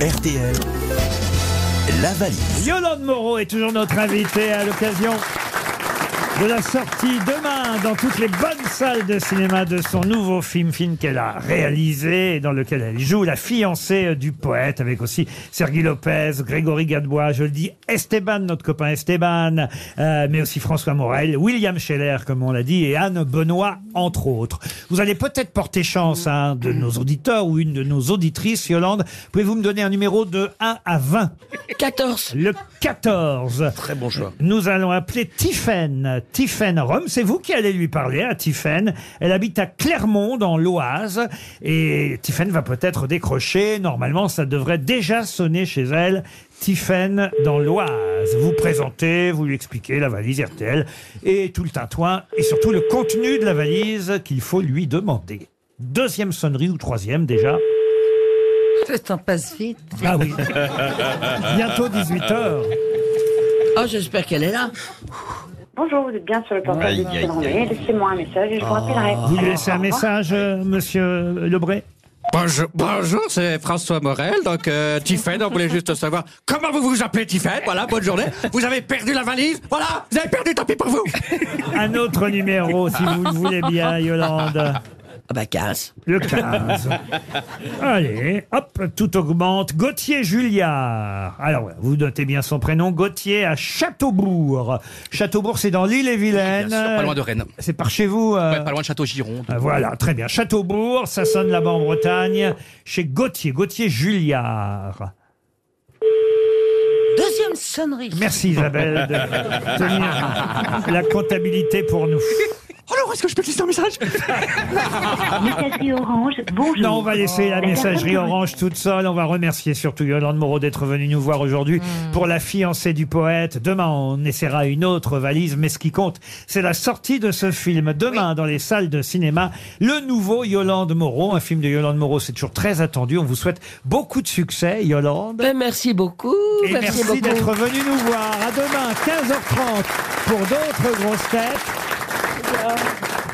RTL, la valise. Yolande Moreau est toujours notre invitée à l'occasion de la sortie demain dans toutes les bonnes salles de cinéma de son nouveau film, film qu'elle a réalisé et dans lequel elle joue la fiancée du poète avec aussi Sergi Lopez, Grégory Gadebois, je le dis, Esteban, notre copain Esteban, euh, mais aussi François Morel, William Scheller, comme on l'a dit, et Anne Benoît, entre autres. Vous allez peut-être porter chance à un de nos auditeurs ou une de nos auditrices, Yolande. Pouvez-vous me donner un numéro de 1 à 20 14. Le 14. Très bon choix. Nous allons appeler Tiffaine. Tiffaine Rome, c'est vous qui allez lui parler à Tiffaine. Elle habite à Clermont, dans l'Oise. Et Tiffaine va peut-être décrocher. Normalement, ça devrait déjà sonner chez elle. Tiffaine dans l'Oise. Vous présentez, vous lui expliquez la valise RTL et tout le tintouin et surtout le contenu de la valise qu'il faut lui demander. Deuxième sonnerie ou troisième déjà? Le temps passe vite. Ah oui. Bientôt 18h. Oh, j'espère qu'elle est là. Bonjour, vous êtes bien sur le portable de. Laissez-moi un message et je vous rappellerai. Vous lui laissez un message, euh, monsieur Lebré Bonjour, bonjour c'est François Morel. Donc, euh, Tiffaine, on voulait juste savoir comment vous vous appelez Tiffaine. Voilà, bonne journée. Vous avez perdu la valise? Voilà, vous avez perdu, tant pis pour vous. Un autre numéro, si vous le voulez bien, Yolande. Ah bah 15. Le 15. Allez, hop, tout augmente. Gauthier Julliard. Alors, ouais, vous notez bien son prénom. Gauthier à Châteaubourg. Châteaubourg, c'est dans l'île et Vilaine. Bien sûr, pas loin de Rennes. C'est par chez vous euh, Ouais, pas loin de Château-Giron. euh, Voilà, très bien. Châteaubourg, ça sonne là-bas en Bretagne. Chez Gauthier, Gauthier Julliard. Deuxième sonnerie. Merci Isabelle de tenir la comptabilité pour nous. Alors, est-ce que je peux laisser un message Messagerie Orange, bonjour. Non, on va laisser la messagerie orange toute seule. On va remercier surtout Yolande Moreau d'être venue nous voir aujourd'hui pour la fiancée du poète. Demain, on essaiera une autre valise, mais ce qui compte, c'est la sortie de ce film. Demain, dans les salles de cinéma, le nouveau Yolande Moreau. Un film de Yolande Moreau, c'est toujours très attendu. On vous souhaite beaucoup de succès, Yolande. Ben, merci beaucoup. Et merci, beaucoup. d'être venu nous voir. À demain, 15h30, pour d'autres grosses têtes.